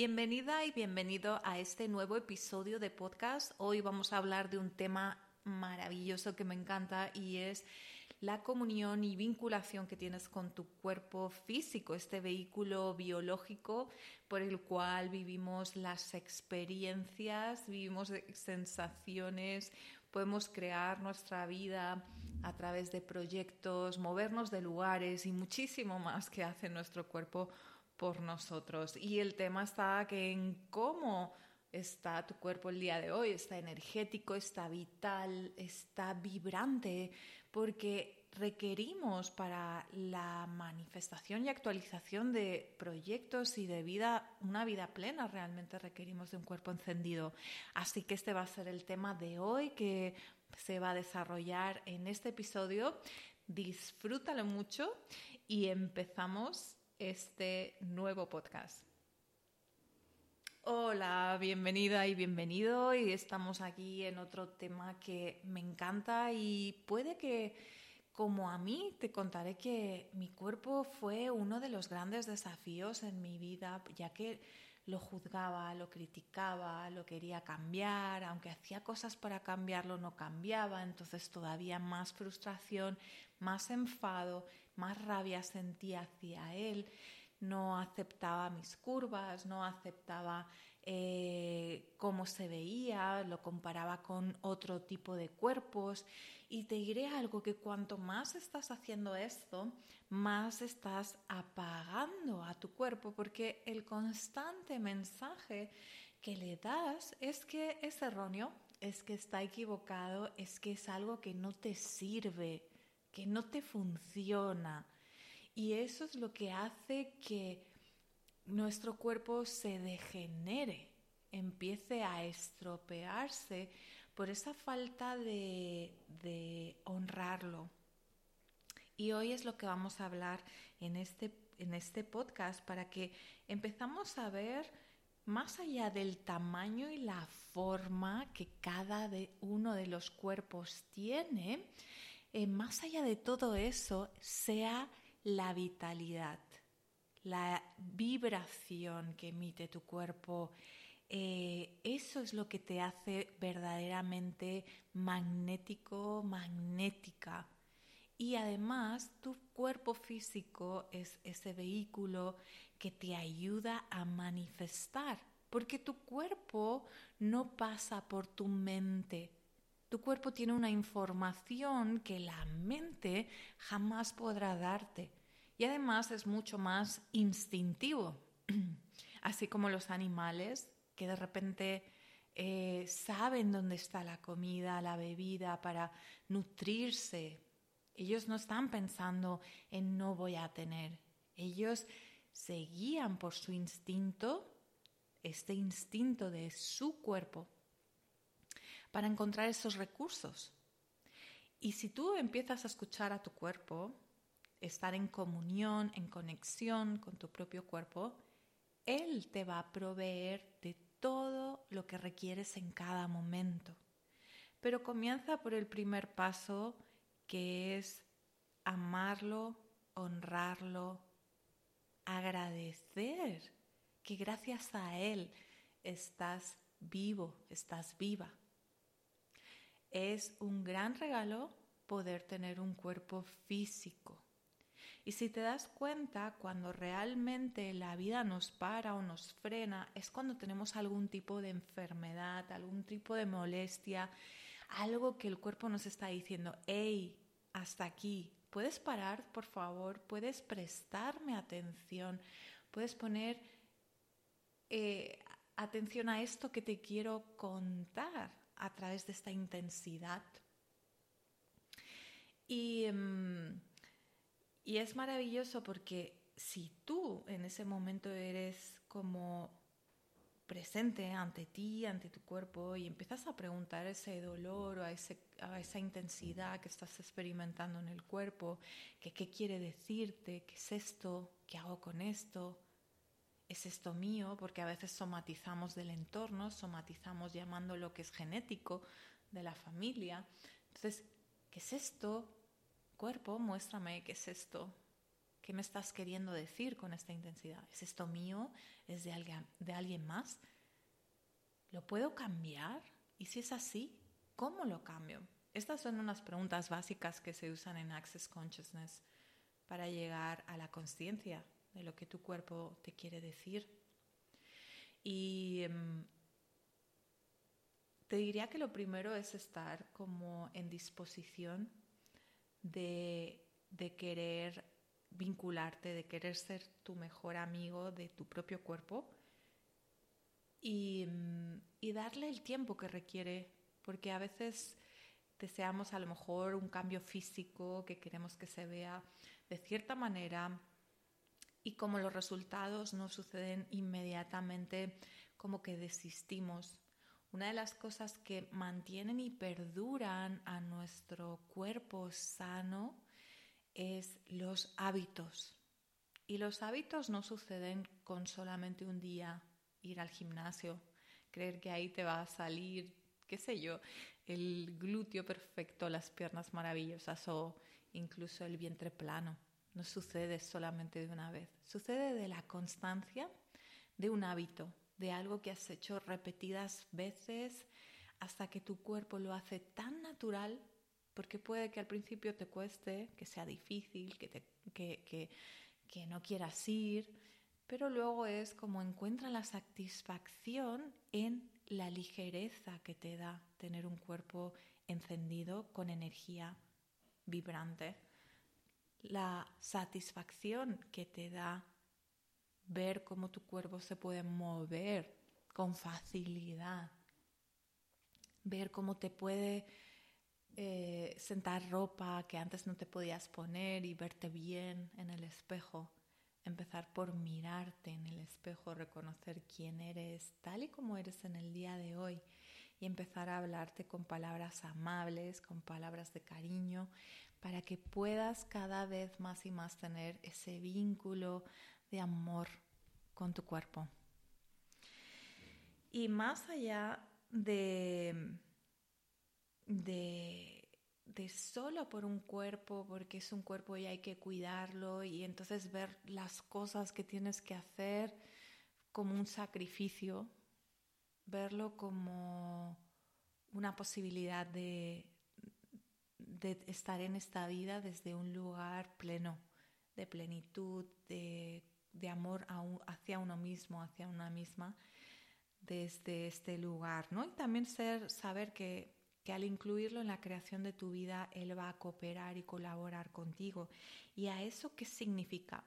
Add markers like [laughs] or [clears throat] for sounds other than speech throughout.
Bienvenida y bienvenido a este nuevo episodio de podcast. Hoy vamos a hablar de un tema maravilloso que me encanta y es la comunión y vinculación que tienes con tu cuerpo físico, este vehículo biológico por el cual vivimos las experiencias, vivimos sensaciones, podemos crear nuestra vida a través de proyectos, movernos de lugares y muchísimo más que hace nuestro cuerpo por nosotros. Y el tema está que en cómo está tu cuerpo el día de hoy, está energético, está vital, está vibrante, porque requerimos para la manifestación y actualización de proyectos y de vida, una vida plena, realmente requerimos de un cuerpo encendido. Así que este va a ser el tema de hoy que se va a desarrollar en este episodio. Disfrútalo mucho y empezamos este nuevo podcast. Hola, bienvenida y bienvenido. Y estamos aquí en otro tema que me encanta y puede que, como a mí, te contaré que mi cuerpo fue uno de los grandes desafíos en mi vida, ya que lo juzgaba, lo criticaba, lo quería cambiar, aunque hacía cosas para cambiarlo, no cambiaba, entonces todavía más frustración, más enfado, más rabia sentía hacia él, no aceptaba mis curvas, no aceptaba eh, cómo se veía, lo comparaba con otro tipo de cuerpos. Y te diré algo, que cuanto más estás haciendo esto, más estás apagando a tu cuerpo, porque el constante mensaje que le das es que es erróneo, es que está equivocado, es que es algo que no te sirve, que no te funciona. Y eso es lo que hace que nuestro cuerpo se degenere, empiece a estropearse por esa falta de, de honrarlo. Y hoy es lo que vamos a hablar en este, en este podcast para que empezamos a ver más allá del tamaño y la forma que cada de uno de los cuerpos tiene, eh, más allá de todo eso, sea la vitalidad, la vibración que emite tu cuerpo. Eh, eso es lo que te hace verdaderamente magnético, magnética. Y además tu cuerpo físico es ese vehículo que te ayuda a manifestar, porque tu cuerpo no pasa por tu mente, tu cuerpo tiene una información que la mente jamás podrá darte. Y además es mucho más instintivo. [clears throat] Así como los animales que de repente eh, saben dónde está la comida, la bebida para nutrirse. Ellos no están pensando en no voy a tener. Ellos se guían por su instinto, este instinto de su cuerpo para encontrar esos recursos. Y si tú empiezas a escuchar a tu cuerpo, estar en comunión, en conexión con tu propio cuerpo, Él te va a proveer de todo lo que requieres en cada momento. Pero comienza por el primer paso, que es amarlo, honrarlo, agradecer que gracias a Él estás vivo, estás viva. Es un gran regalo poder tener un cuerpo físico. Y si te das cuenta, cuando realmente la vida nos para o nos frena, es cuando tenemos algún tipo de enfermedad, algún tipo de molestia, algo que el cuerpo nos está diciendo, hey, hasta aquí, ¿puedes parar, por favor? ¿Puedes prestarme atención? ¿Puedes poner eh, atención a esto que te quiero contar? A través de esta intensidad. Y, mm, y es maravilloso porque si tú en ese momento eres como presente ante ti, ante tu cuerpo y empiezas a preguntar ese dolor o a, ese, a esa intensidad que estás experimentando en el cuerpo, qué quiere decirte, qué es esto, qué hago con esto, ¿es esto mío? Porque a veces somatizamos del entorno, somatizamos llamando lo que es genético de la familia. Entonces, ¿qué es esto? Cuerpo, muéstrame qué es esto. ¿Qué me estás queriendo decir con esta intensidad? ¿Es esto mío? ¿Es de alguien, de alguien más? ¿Lo puedo cambiar? Y si es así, ¿cómo lo cambio? Estas son unas preguntas básicas que se usan en Access Consciousness para llegar a la conciencia de lo que tu cuerpo te quiere decir. Y em, te diría que lo primero es estar como en disposición de, de querer vincularte, de querer ser tu mejor amigo de tu propio cuerpo y, mm, y, darle el tiempo que requiere, porque a veces deseamos a lo mejor un cambio físico que queremos que se vea de cierta manera y como los resultados no suceden inmediatamente, como que desistimos. Una de las cosas que mantienen y perduran a nuestro cuerpo sano es los hábitos. Y los hábitos no suceden con solamente un día ir al gimnasio, creer que ahí te va a salir, qué sé yo, el glúteo perfecto, las piernas maravillosas o incluso el vientre plano. No sucede solamente de una vez, sucede de la constancia de un hábito, de algo que has hecho repetidas veces hasta que tu cuerpo lo hace tan natural porque puede que al principio te cueste, que sea difícil, que, te, que, que, no quieras ir, pero luego es como encuentra la satisfacción en la ligereza que te da tener un cuerpo encendido con energía vibrante, la satisfacción que te da ver cómo tu cuerpo se puede mover con facilidad, ver cómo te puede eh, sentar ropa que antes no te podías poner y verte bien en el espejo. Empezar por mirarte en el espejo, reconocer quién eres tal y como eres en el día de hoy y empezar a hablarte con palabras amables, con palabras de cariño, para que puedas cada vez más y más tener ese vínculo de amor con tu cuerpo. Y más allá de de, solo por un cuerpo, porque es un cuerpo y hay que cuidarlo y entonces ver las cosas que tienes que hacer como un sacrificio, verlo como una posibilidad de, de estar en esta vida desde un lugar pleno, de plenitud, de, amor hacia uno mismo, hacia una misma, desde este lugar, ¿no? Y también ser, saber que que al incluirlo en la creación de tu vida, Él va a cooperar y colaborar contigo. ¿Y a eso qué significa?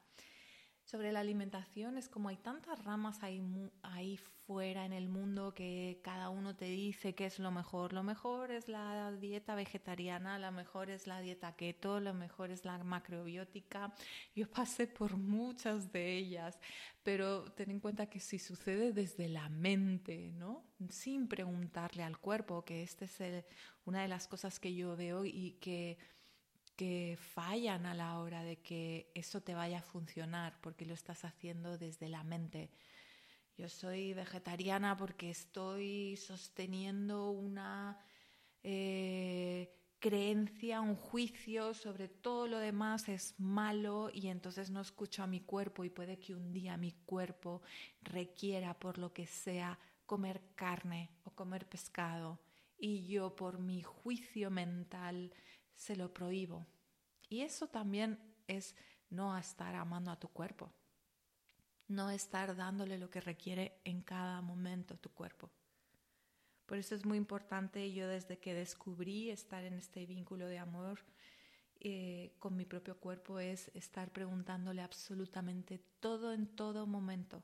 Sobre la alimentación es como hay tantas ramas ahí, ahí fuera en el mundo que cada uno te dice qué es lo mejor. Lo mejor es la dieta vegetariana, lo mejor es la dieta keto, lo mejor es la macrobiótica. Yo pasé por muchas de ellas, pero ten en cuenta que si sucede desde la mente, ¿no? Sin preguntarle al cuerpo, que esta es una de las cosas que yo veo y que que fallan a la hora de que eso te vaya a funcionar porque lo estás haciendo desde la mente. Yo soy vegetariana porque estoy sosteniendo una eh, creencia, un juicio sobre todo lo demás es malo y entonces no escucho a mi cuerpo y puede que un día mi cuerpo requiera por lo que sea comer carne o comer pescado y yo por mi juicio mental se lo prohíbo. Y eso también es no estar amando a tu cuerpo, no estar dándole lo que requiere en cada momento tu cuerpo. Por eso es muy importante, yo desde que descubrí estar en este vínculo de amor eh, con mi propio cuerpo, es estar preguntándole absolutamente todo en todo momento,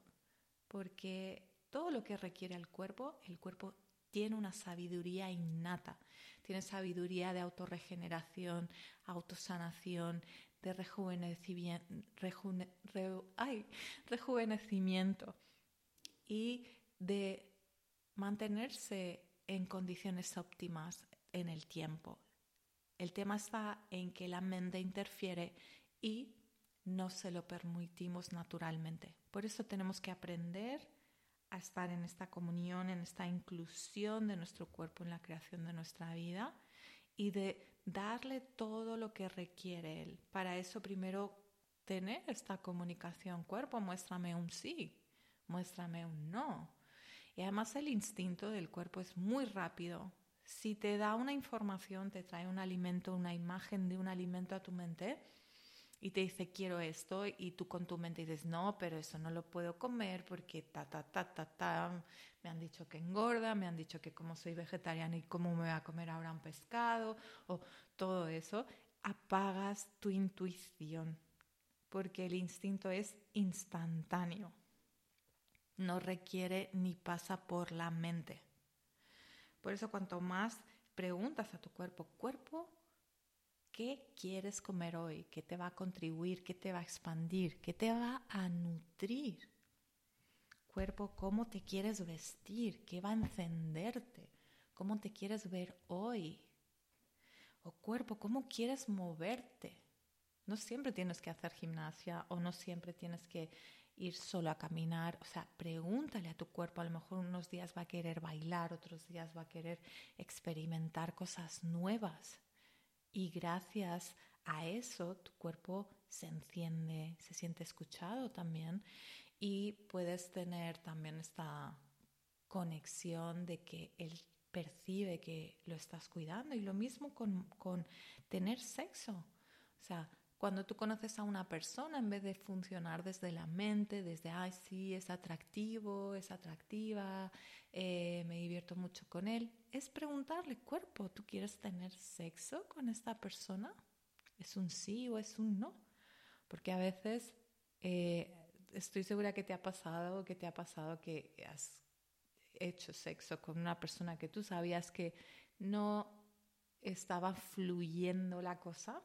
porque todo lo que requiere el cuerpo, el cuerpo tiene una sabiduría innata, tiene sabiduría de autorregeneración, autosanación, de rejuvenecimiento, y de mantenerse en condiciones óptimas en el tiempo. El tema está en que la mente interfiere y no se lo permitimos naturalmente. Por eso tenemos que aprender a estar en esta comunión, en esta inclusión de nuestro cuerpo en la creación de nuestra vida y de darle todo lo que requiere Él. Para eso primero tener esta comunicación. Cuerpo, muéstrame un sí, muéstrame un no. Y además el instinto del cuerpo es muy rápido. Si te da una información, te trae un alimento, una imagen de un alimento a tu mente y te dice quiero esto y tú con tu mente dices no, pero eso no lo puedo comer porque ta, ta, ta, ta, ta, me han dicho que engorda, me han dicho que como soy vegetariana y cómo me voy a comer ahora un pescado o todo eso, apagas tu intuición porque el instinto es instantáneo, no requiere ni pasa por la mente. Por eso cuanto más preguntas a tu cuerpo, cuerpo, ¿qué quieres comer hoy? ¿Qué te va a contribuir? ¿Qué te va a expandir? ¿Qué te va a nutrir? Cuerpo, ¿cómo te quieres vestir? ¿Qué va a encenderte? ¿Cómo te quieres ver hoy? O cuerpo, ¿cómo quieres moverte? No siempre tienes que hacer gimnasia o no siempre tienes que ir solo a caminar. O sea, pregúntale a tu cuerpo. A lo mejor unos días va a querer bailar, otros días va a querer experimentar cosas nuevas. Y gracias a eso tu cuerpo se enciende, se siente escuchado también y puedes tener también esta conexión de que él percibe que lo estás cuidando y lo mismo con, con tener sexo. O sea, cuando tú conoces a una persona, en vez de funcionar desde la mente, desde, ay, sí, es atractivo, es atractiva, eh, me divierto mucho con él, es preguntarle, cuerpo, ¿tú quieres tener sexo con esta persona? ¿Es un sí o es un no? Porque a veces eh, estoy segura que te ha pasado, que te ha pasado que has hecho sexo con una persona que tú sabías que no estaba fluyendo la cosa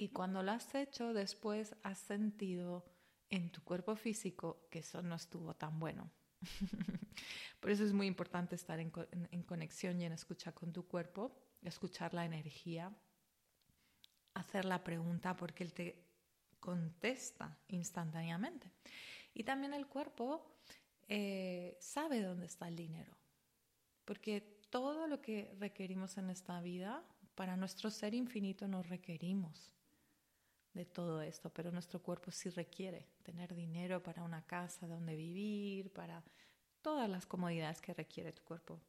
y cuando lo has hecho, después has sentido en tu cuerpo físico que eso no estuvo tan bueno. [laughs] Por eso es muy importante estar en, conexión y en escucha con tu cuerpo, escuchar la energía, hacer la pregunta porque él te contesta instantáneamente. Y también el cuerpo eh, sabe dónde está el dinero, porque todo lo que requerimos en esta vida, para nuestro ser infinito nos requerimos de todo esto, pero nuestro cuerpo sí requiere tener dinero para una casa donde vivir, para todas las comodidades que requiere tu cuerpo.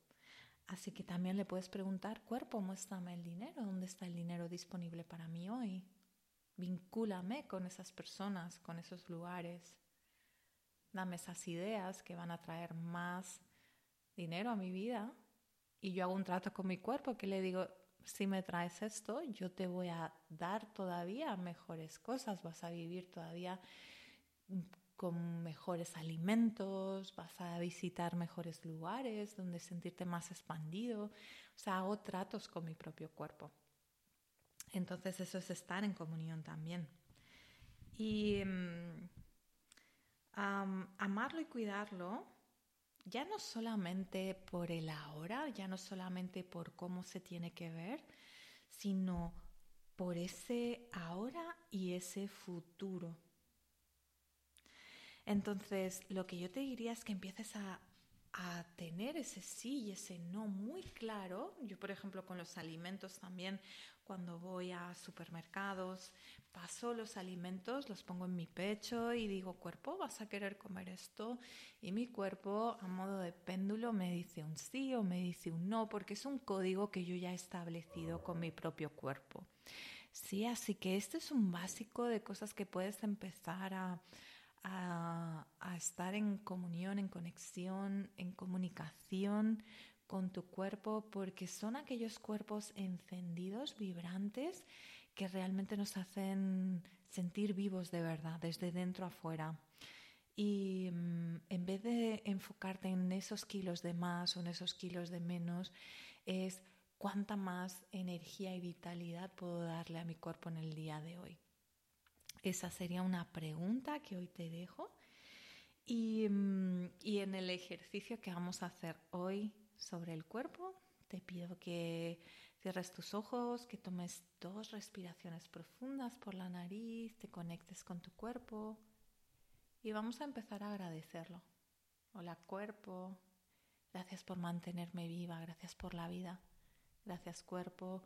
Así que también le puedes preguntar, cuerpo, muéstrame el dinero, ¿dónde está el dinero disponible para mí hoy? Vincúlame con esas personas, con esos lugares. Dame esas ideas que van a traer más dinero a mi vida. Y yo hago un trato con mi cuerpo que le digo, si me traes esto, yo te voy a dar todavía mejores cosas, vas a vivir todavía con mejores alimentos, vas a visitar mejores lugares donde sentirte más expandido. O sea, hago tratos con mi propio cuerpo. Entonces eso es estar en comunión también. Y mm, amarlo y cuidarlo ya no solamente por el ahora, ya no solamente por cómo se tiene que ver, sino por ese ahora y ese futuro. Entonces, lo que yo te diría es que empieces a, a, tener ese sí y ese no muy claro. Yo, por ejemplo, con los alimentos también, cuando voy a supermercados, paso los alimentos, los pongo en mi pecho y digo, cuerpo, ¿vas a querer comer esto? Y mi cuerpo, a modo de péndulo, me dice un sí o me dice un no, porque es un código que yo ya he establecido con mi propio cuerpo. Sí, así que este es un básico de cosas que puedes empezar a, a, a estar en comunión, en conexión, en comunicación con tu cuerpo, porque son aquellos cuerpos encendidos, vibrantes, que realmente nos hacen sentir vivos de verdad, desde dentro afuera. Y mm, en vez de enfocarte en esos kilos de más o en esos kilos de menos, es cuánta más energía y vitalidad puedo darle a mi cuerpo en el día de hoy. Esa sería una pregunta que hoy te dejo. Y, mm, y en el ejercicio que vamos a hacer hoy sobre el cuerpo, te pido que Cierres tus ojos, que tomes dos respiraciones profundas por la nariz, te conectes con tu cuerpo y vamos a empezar a agradecerlo. Hola cuerpo, gracias por mantenerme viva, gracias por la vida, gracias cuerpo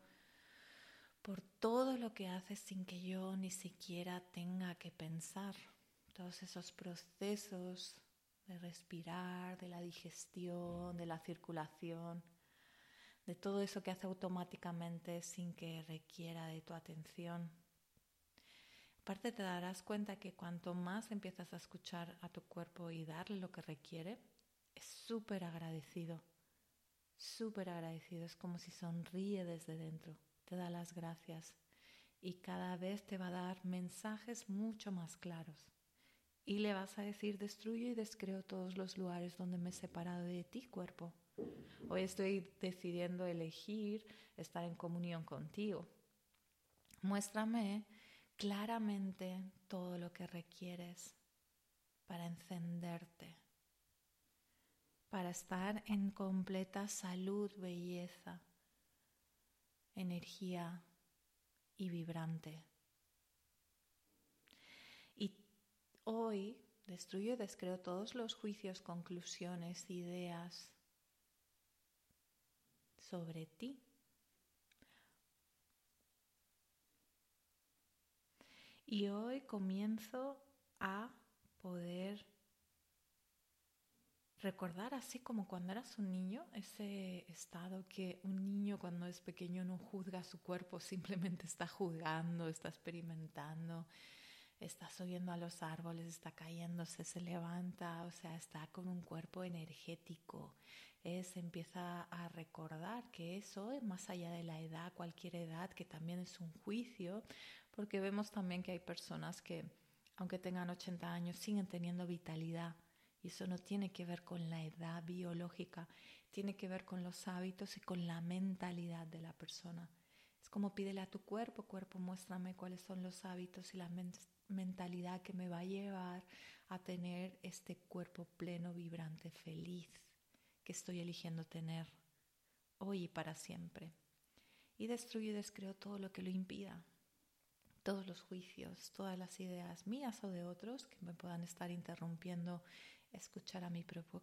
por todo lo que haces sin que yo ni siquiera tenga que pensar. Todos esos procesos de respirar, de la digestión, de la circulación, de todo eso que hace automáticamente sin que requiera de tu atención. Aparte te darás cuenta que cuanto más empiezas a escuchar a tu cuerpo y darle lo que requiere, es súper agradecido, súper agradecido, es como si sonríe desde dentro te da las gracias y cada vez te va a dar mensajes mucho más claros. Y le vas a decir, destruyo y descreo todos los lugares donde me he separado de ti, cuerpo. Hoy estoy decidiendo elegir estar en comunión contigo. Muéstrame claramente todo lo que requieres para encenderte, para estar en completa salud, belleza, energía y vibrante. Y hoy destruyo y descreo todos los juicios, conclusiones, ideas sobre ti. Y hoy comienzo a poder recordar así como cuando eras un niño, ese estado que un niño cuando es pequeño no juzga su cuerpo, simplemente está juzgando, está experimentando, está subiendo a los árboles, está cayéndose, se levanta, o sea, está con un cuerpo energético. Es, empieza a recordar que eso es más allá de la edad, cualquier edad, que también es un juicio, porque vemos también que hay personas que, aunque tengan 80 años, siguen teniendo vitalidad y eso no tiene que ver con la edad biológica, tiene que ver con los hábitos y con la mentalidad de la persona. Es como pídele a tu cuerpo, cuerpo, muéstrame cuáles son los hábitos y la mentalidad que me va a llevar a tener este cuerpo pleno, vibrante, feliz que estoy eligiendo tener hoy y para siempre. Y destruyo y descreo todo lo que lo impida, todos los juicios, todas las ideas mías o de otros que me puedan estar interrumpiendo escuchar a mi propio,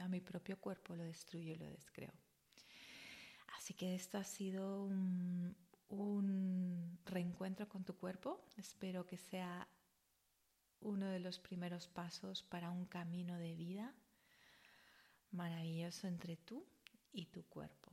a mi propio cuerpo, lo destruyo y lo descreo. Así que esto ha sido un, un reencuentro con tu cuerpo. Espero que sea uno de los primeros pasos para un camino de vida maravilloso entre tú y tu cuerpo.